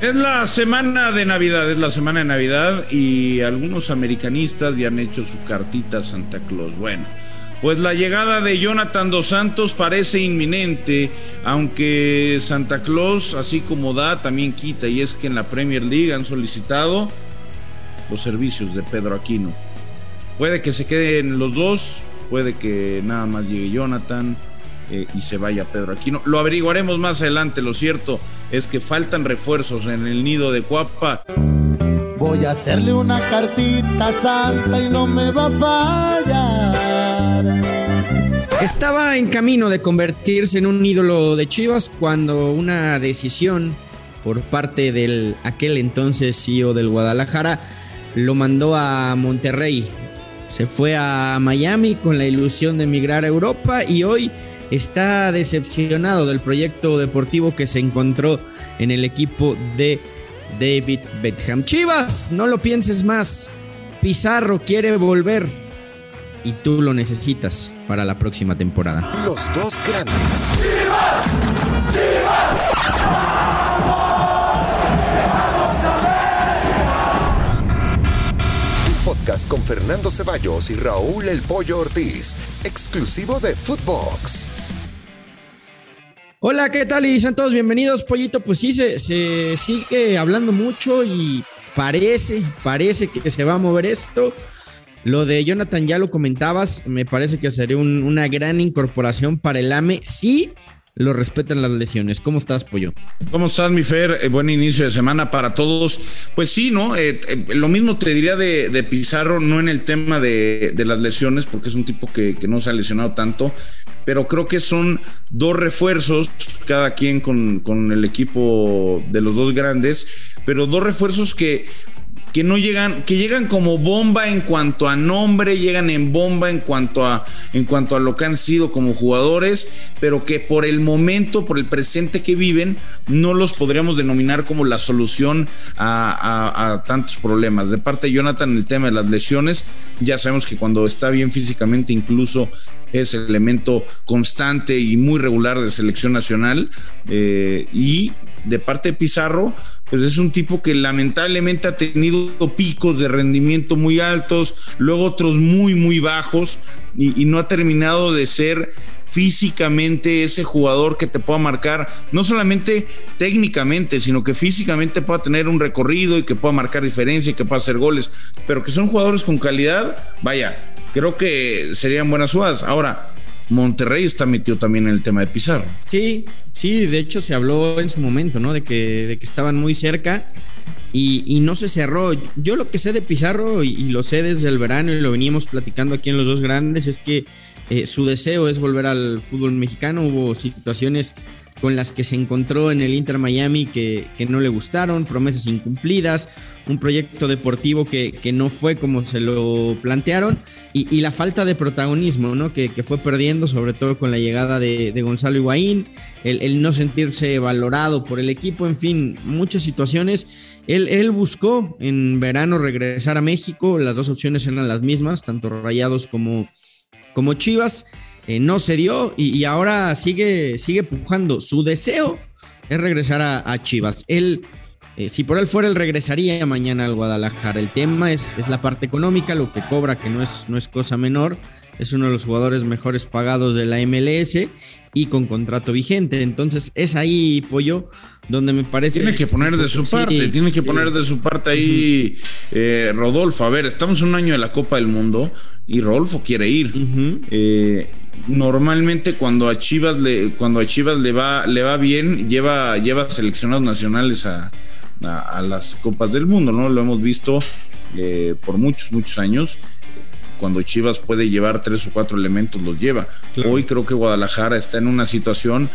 Es la semana de Navidad, es la semana de Navidad y algunos americanistas ya han hecho su cartita a Santa Claus. Bueno, pues la llegada de Jonathan Dos Santos parece inminente, aunque Santa Claus, así como da, también quita, y es que en la Premier League han solicitado los servicios de Pedro Aquino. Puede que se queden los dos, puede que nada más llegue Jonathan eh, y se vaya Pedro Aquino. Lo averiguaremos más adelante, lo cierto es que faltan refuerzos en el nido de Cuapa. Voy a hacerle una cartita santa y no me va a fallar. Estaba en camino de convertirse en un ídolo de Chivas cuando una decisión por parte del aquel entonces CEO del Guadalajara lo mandó a Monterrey. Se fue a Miami con la ilusión de emigrar a Europa y hoy está decepcionado del proyecto deportivo que se encontró en el equipo de David Beckham. Chivas, no lo pienses más. Pizarro quiere volver y tú lo necesitas para la próxima temporada. Los dos grandes. ¡Chivas! podcast con Fernando Ceballos y Raúl El Pollo Ortiz, exclusivo de Footbox. Hola, ¿qué tal? Y sean todos bienvenidos, Pollito. Pues sí, se, sigue hablando mucho y parece, parece que se va a mover esto. Lo de Jonathan ya lo comentabas, me parece que sería una gran incorporación para el AME. Sí, lo respetan las lesiones. ¿Cómo estás, Pollo? ¿Cómo estás, mi Fer? Eh, buen inicio de semana para todos. Pues sí, ¿no? Eh, eh, lo mismo te diría de, Pizarro, no en el tema de, las lesiones, porque es un tipo que, que, no se ha lesionado tanto, pero creo que son dos refuerzos, cada quien con, con el equipo de los dos grandes, pero dos refuerzos que que no llegan, que llegan como bomba en cuanto a nombre, llegan en bomba en cuanto a, en cuanto a lo que han sido como jugadores, pero que por el momento, por el presente que viven, no los podríamos denominar como la solución a, tantos problemas. De parte de Jonathan, el tema de las lesiones, ya sabemos que cuando está bien físicamente, incluso es elemento constante y muy regular de selección nacional. Eh, y de parte de Pizarro, pues es un tipo que lamentablemente ha tenido picos de rendimiento muy altos, luego otros muy, muy bajos, y, no ha terminado de ser físicamente ese jugador que te pueda marcar, no solamente técnicamente, sino que físicamente pueda tener un recorrido y que pueda marcar diferencia y que pueda hacer goles, pero que son jugadores con calidad, vaya, creo que serían buenas jugadas. Ahora, Monterrey está metido también en el tema de Pizarro. Sí, sí, de hecho se habló en su momento, ¿no? De que, de que estaban muy cerca y, no se cerró. Yo lo que sé de Pizarro y, lo sé desde el verano y lo venimos platicando aquí en los dos grandes es que eh, su deseo es volver al fútbol mexicano. Hubo situaciones con las que se encontró en el Inter Miami que, no le gustaron, promesas incumplidas, un proyecto deportivo que, no fue como se lo plantearon y, la falta de protagonismo ¿no? que, fue perdiendo, sobre todo con la llegada de, Gonzalo Higuaín, el, no sentirse valorado por el equipo, en fin, muchas situaciones. Él, él buscó en verano regresar a México, las dos opciones eran las mismas, tanto Rayados como, como Chivas. Eh, no se dio y, ahora sigue, sigue pujando. Su deseo es regresar a, Chivas. Él, eh, si por él fuera, él regresaría mañana al Guadalajara. El tema es, es, la parte económica, lo que cobra, que no es, no es cosa menor. Es uno de los jugadores mejores pagados de la MLS y con contrato vigente. Entonces es ahí, Pollo, donde me parece... Tiene que poner de su parte, tiene que poner de su parte ahí eh, Rodolfo. A ver, estamos un año de la Copa del Mundo y Rodolfo quiere ir. eh, normalmente cuando a Chivas le, cuando a Chivas le va, le va bien, lleva, lleva seleccionados nacionales a, las copas del mundo, ¿no? Lo hemos visto eh, por muchos, muchos años. Cuando Chivas puede llevar tres o cuatro elementos, los lleva. Hoy creo que Guadalajara está en una situación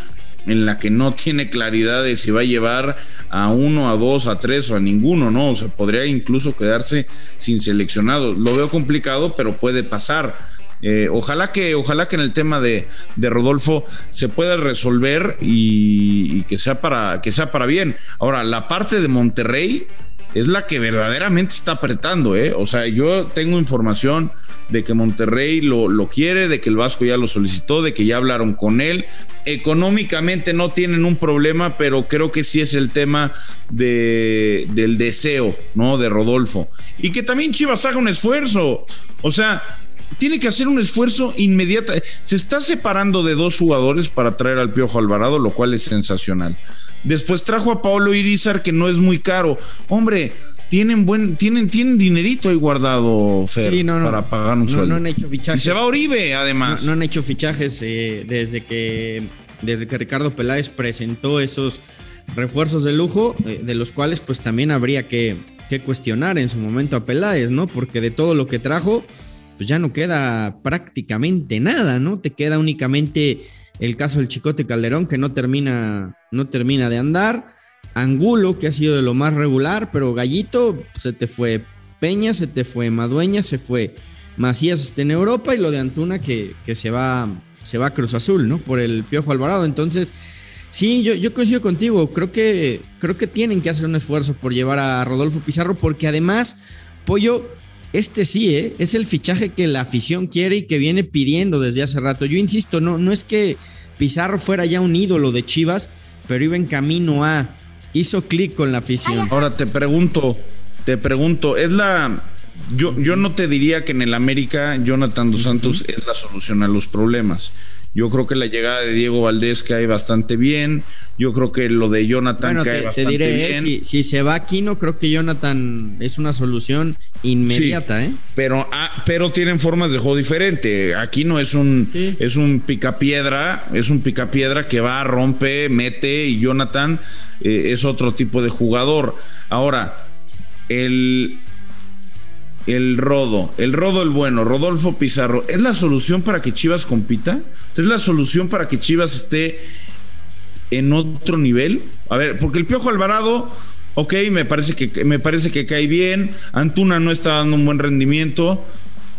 en la que no tiene claridad de si va a llevar a uno, a dos, a tres o a ninguno, ¿no? O sea, podría incluso quedarse sin seleccionado. Lo veo complicado, pero puede pasar. Eh, ojalá que, ojalá que en el tema de, Rodolfo se pueda resolver y, que sea para que sea para bien. Ahora, la parte de Monterrey, es la que verdaderamente está apretando, ¿eh? O sea, yo tengo información de que Monterrey lo, lo, quiere, de que el Vasco ya lo solicitó, de que ya hablaron con él. Económicamente no tienen un problema, pero creo que sí es el tema de, del deseo, ¿no? De Rodolfo. Y que también Chivas haga un esfuerzo. O sea, tiene que hacer un esfuerzo inmediato. Se está separando de dos jugadores para traer al Piojo Alvarado, lo cual es sensacional. Después trajo a Pablo Irizar, que no es muy caro. Hombre, tienen buen, tienen, tienen dinerito ahí guardado, Fer, para pagar un sueldo. No han hecho fichajes. Y se va Oribe, además. No, han hecho fichajes eh, desde que desde que Ricardo Peláez presentó esos refuerzos de lujo, eh, de los cuales pues también habría que, que cuestionar en su momento a Peláez, ¿no? Porque de todo lo que trajo, pues ya no queda prácticamente nada, ¿no? Te queda únicamente el caso del Chicote Calderón que no termina, no termina de andar, Angulo que ha sido de lo más regular, pero Gallito se te fue Peña, se te fue Madueña, se fue Macías está en Europa y lo de Antuna que, que se va se va a Cruz Azul, ¿no? Por el Piojo Alvarado, entonces Sí, yo, yo, coincido contigo. Creo que, creo que tienen que hacer un esfuerzo por llevar a Rodolfo Pizarro, porque además, Pollo, este sí, ¿eh? es el fichaje que la afición quiere y que viene pidiendo desde hace rato. Yo insisto, no, no es que Pizarro fuera ya un ídolo de Chivas, pero iba en camino a. Hizo clic con la afición. Ahora te pregunto, te pregunto, es la. Yo, yo no te diría que en el América Jonathan dos Santos es la solución a los problemas. Yo creo que la llegada de Diego Valdés cae bastante bien. Yo creo que lo de Jonathan cae bastante te diré, bien. Si, si, se va Aquino, creo que Jonathan es una solución inmediata, ¿eh? Pero, ah, pero tienen formas de juego diferente. Aquino es un, es un picapiedra, es un picapiedra que va, rompe, mete, y Jonathan eh, es otro tipo de jugador. Ahora, el, el Rodo, el Rodo el bueno, Rodolfo Pizarro, ¿es la solución para que Chivas compita? ¿Es la solución para que Chivas esté en otro nivel? A ver, porque el Piojo Alvarado, ok, me parece que, me parece que cae bien, Antuna no está dando un buen rendimiento.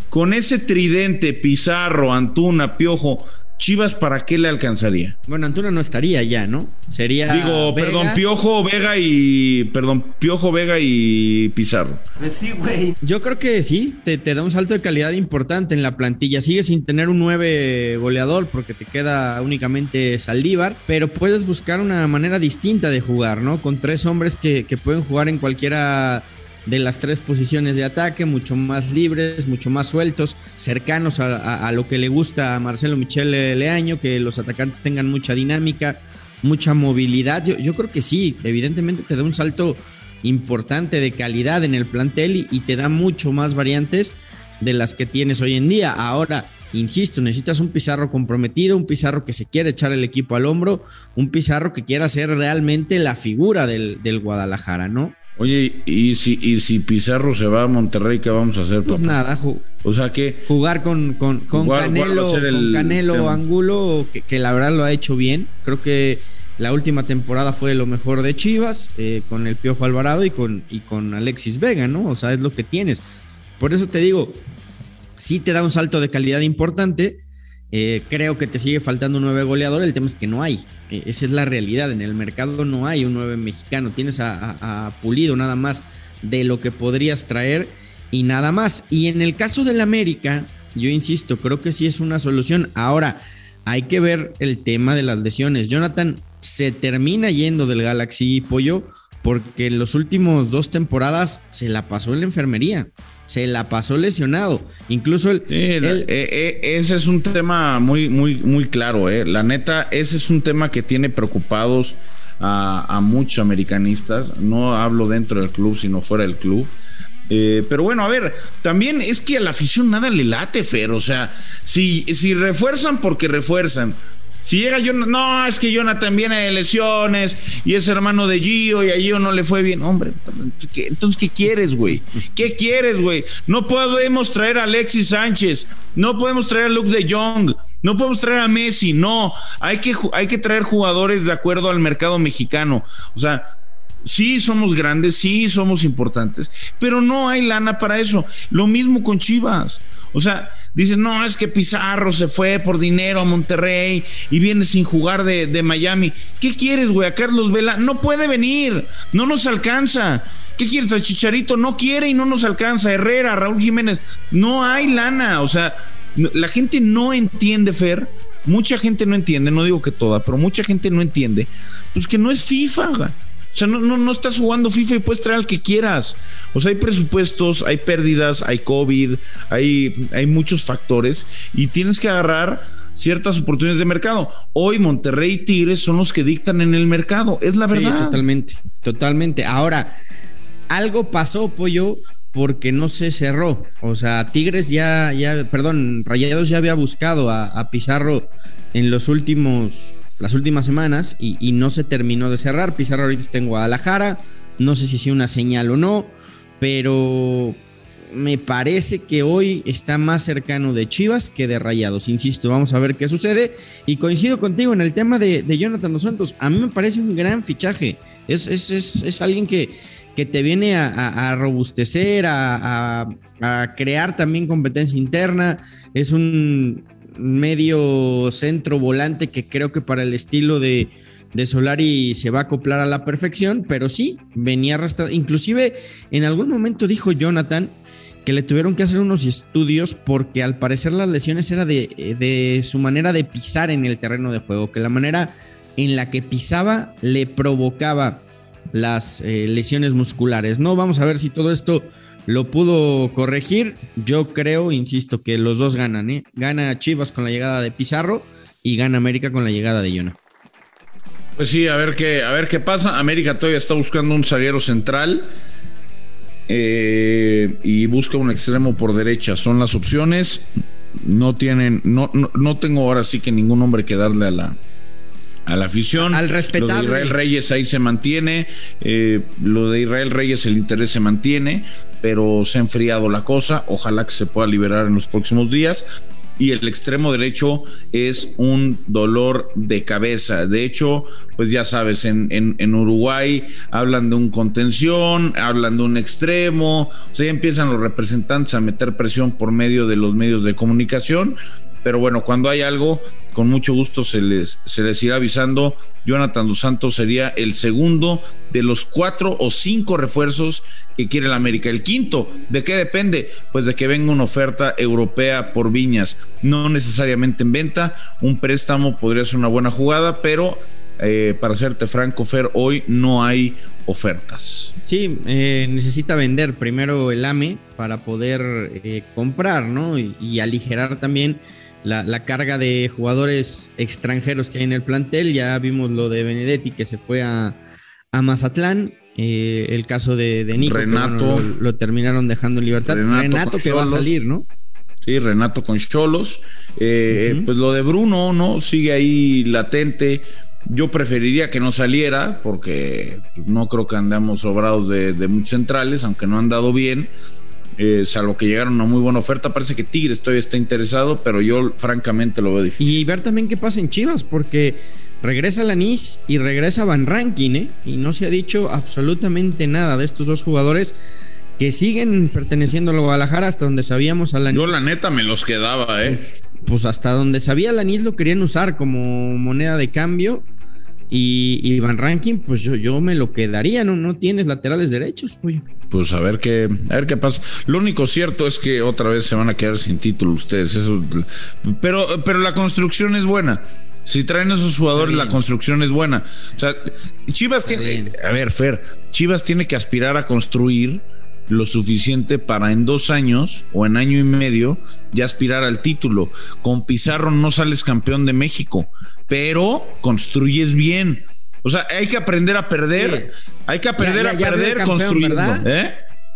Con ese tridente, Pizarro, Antuna, Piojo, Chivas, ¿para qué le alcanzaría? Bueno, Antuna no estaría ya, ¿no? Sería. Digo, perdón, Piojo, Vega y. Perdón, Piojo, Vega y Pizarro. Pues sí, güey. Yo creo que sí, te, da un salto de calidad importante en la plantilla. Sigue sin tener un 9 goleador porque te queda únicamente Saldívar, pero puedes buscar una manera distinta de jugar, ¿no? Con tres hombres que, que pueden jugar en cualquiera de las tres posiciones de ataque, mucho más libres, mucho más sueltos, cercanos a, lo que le gusta a Marcelo Michele Leaño, que los atacantes tengan mucha dinámica, mucha movilidad. Yo, creo que sí, evidentemente te da un salto importante de calidad en el plantel y, te da mucho más variantes de las que tienes hoy en día. Ahora, insisto, necesitas un Pizarro comprometido, un Pizarro que se quiere echar el equipo al hombro, un Pizarro que quiera ser realmente la figura del Guadalajara, ¿no? Oye, ¿y si, y si Pizarro se va a Monterrey, qué vamos a hacer? Pues nada, o sea que jugar con, con, con Canelo, con Canelo Angulo, que, la verdad lo ha hecho bien. Creo que la última temporada fue lo mejor de Chivas, eh, con el Piojo Alvarado y con, y con Alexis Vega, ¿no? O sea, es lo que tienes. Por eso te digo, sí te da un salto de calidad importante eh, creo que te sigue faltando un 9 goleador. El tema es que no hay. Eh, esa es la realidad. En el mercado no hay un 9 mexicano. Tienes a, Pulido nada más de lo que podrías traer y nada más. Y en el caso del América, yo insisto, creo que sí es una solución. Ahora, hay que ver el tema de las lesiones. Jonathan se termina yendo del Galaxy Pollo porque en los últimos dos temporadas se la pasó en la enfermería se la pasó lesionado. Incluso el, eh, eh, ese es un tema muy, muy, muy claro. Eh. La neta, ese es un tema que tiene preocupados a, muchos americanistas. No hablo dentro del club, sino fuera del club. pero bueno, a ver, también es que a la afición nada le late, Fer. O sea, si, si refuerzan porque refuerzan, si llega Jonathan, no, es que Jonathan viene de lesiones y es hermano de Gio y a Gio no le fue bien. Hombre, entonces, ¿qué quieres, güey? ¿Qué quieres, güey? No podemos traer a Alexis Sánchez, no podemos traer a Luke de Jong, no podemos traer a Messi, no. Hay que, hay que traer jugadores de acuerdo al mercado mexicano. O sea, sí somos grandes, sí somos importantes, pero no hay lana para eso. Lo mismo con Chivas. O sea, dicen, no, es que Pizarro se fue por dinero a Monterrey y viene sin jugar de, de Miami. ¿Qué quieres, güey? A Carlos Vela no puede venir, no nos alcanza. ¿Qué quieres? A Chicharito no quiere y no nos alcanza. Herrera, Raúl Jiménez, no hay lana. O sea, la gente no entiende, Fer. Mucha gente no entiende, no digo que toda, pero mucha gente no entiende. Pues que no es FIFA. O sea, no, no, no estás jugando FIFA y puedes traer al que quieras. O sea, hay presupuestos, hay pérdidas, hay COVID, hay, hay muchos factores y tienes que agarrar ciertas oportunidades de mercado. Hoy Monterrey y Tigres son los que dictan en el mercado, es la verdad. Sí, totalmente, totalmente. Ahora, algo pasó, Pollo, porque no se cerró. O sea, Tigres ya, ya, perdón, Rayados ya había buscado a, a Pizarro en los últimos las últimas semanas y, no se terminó de cerrar. Pizarro ahorita está en Guadalajara, no sé si sea una señal o no, pero me parece que hoy está más cercano de Chivas que de Rayados. Insisto, vamos a ver qué sucede. Y coincido contigo en el tema de, Jonathan Dos Santos. A mí me parece un gran fichaje. Es, es, es, alguien que, que, te viene a, robustecer, a, a, crear también competencia interna. Es un medio centro volante que creo que para el estilo de, de Solari se va a acoplar a la perfección, pero sí, venía arrastrado. Inclusive en algún momento dijo Jonathan que le tuvieron que hacer unos estudios porque al parecer las lesiones era de, de su manera de pisar en el terreno de juego, que la manera en la que pisaba le provocaba las eh, lesiones musculares. No, vamos a ver si todo esto lo pudo corregir. Yo creo, insisto, que los dos ganan, ¿eh? Gana Chivas con la llegada de Pizarro y gana América con la llegada de Yona. Pues sí, a ver qué, a ver qué pasa. América todavía está buscando un zaguero central eh, y busca un extremo por derecha. Son las opciones. No tienen, no, no, no tengo ahora sí que ningún hombre que darle a la, a la afición. Al respetable. Lo de Israel Reyes ahí se mantiene. Eh, lo de Israel Reyes, el interés se mantiene, pero se ha enfriado la cosa. Ojalá que se pueda liberar en los próximos días. Y el extremo derecho es un dolor de cabeza. De hecho, pues ya sabes, en, en, Uruguay hablan de un contención, hablan de un extremo, o sea, ya empiezan los representantes a meter presión por medio de los medios de comunicación pero bueno, cuando hay algo, con mucho gusto se les, se les irá avisando. Jonathan Dos Santos sería el segundo de los cuatro o cinco refuerzos que quiere el América. El quinto, ¿de qué depende? Pues de que venga una oferta europea por Viñas, no necesariamente en venta. Un préstamo podría ser una buena jugada, pero eh, para serte franco, Fer, hoy no hay ofertas. Sí, eh, necesita vender primero el AME para poder eh, comprar, ¿no? y, aligerar también la, carga de jugadores extranjeros que hay en el plantel. Ya vimos lo de Benedetti que se fue a, Mazatlán. Eh, el caso de, de Nico, Renato. lo, terminaron dejando en libertad. Renato, que va a salir, ¿no? Sí, Renato con Cholos. Eh, pues lo de Bruno, ¿no? Sigue ahí latente. Yo preferiría que no saliera porque no creo que andamos sobrados de, de muchos centrales, aunque no han dado bien. Eh, salvo que llegaron a una muy buena oferta. Parece que Tigres todavía está interesado, pero yo francamente lo veo difícil. Y ver también qué pasa en Chivas, porque regresa Lanís y regresa Van Rankin, ¿eh? Y no se ha dicho absolutamente nada de estos dos jugadores que siguen perteneciendo a Guadalajara hasta donde sabíamos a Lanís. Yo la neta me los quedaba, ¿eh? Pues, pues hasta donde sabía Lanís lo querían usar como moneda de cambio y, Van Ranking, pues yo, yo me lo quedaría, no, no tienes laterales derechos, Pues a ver qué, a ver qué pasa. Lo único cierto es que otra vez se van a quedar sin título ustedes. Eso, pero, pero la construcción es buena. Si traen a esos jugadores, la construcción es buena. O sea, Chivas tiene. A ver, Fer, Chivas tiene que aspirar a construir lo suficiente para en dos años o en año y medio ya aspirar al título. Con Pizarro no sales campeón de México, pero construyes bien. O sea, hay que aprender a perder. Hay que aprender a perder construyendo. ¿eh?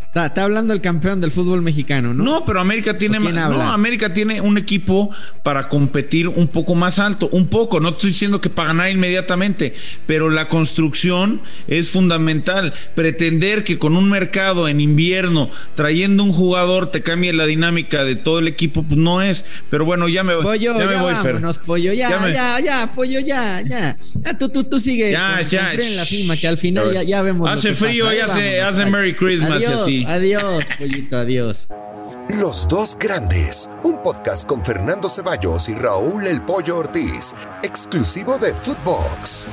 Está, hablando el campeón del fútbol mexicano, ¿no? No, pero América tiene no, América tiene un equipo para competir un poco más alto, un poco, no estoy diciendo que para ganar inmediatamente, pero la construcción es fundamental. Pretender que con un mercado en invierno trayendo un jugador te cambie la dinámica de todo el equipo, pues no es. Pero bueno, ya me, pollo, ya, me voy, vámonos, Pollo, ya, ya, ya, pollo, ya, ya. tú, tú, tú sigue ya, ya, en la cima, que al final ya, ya vemos. Hace frío, ya hace, hace Merry Christmas y así. Adiós, pollito, adiós. Los dos grandes, un podcast con Fernando Ceballos y Raúl El Pollo Ortiz, exclusivo de Footbox.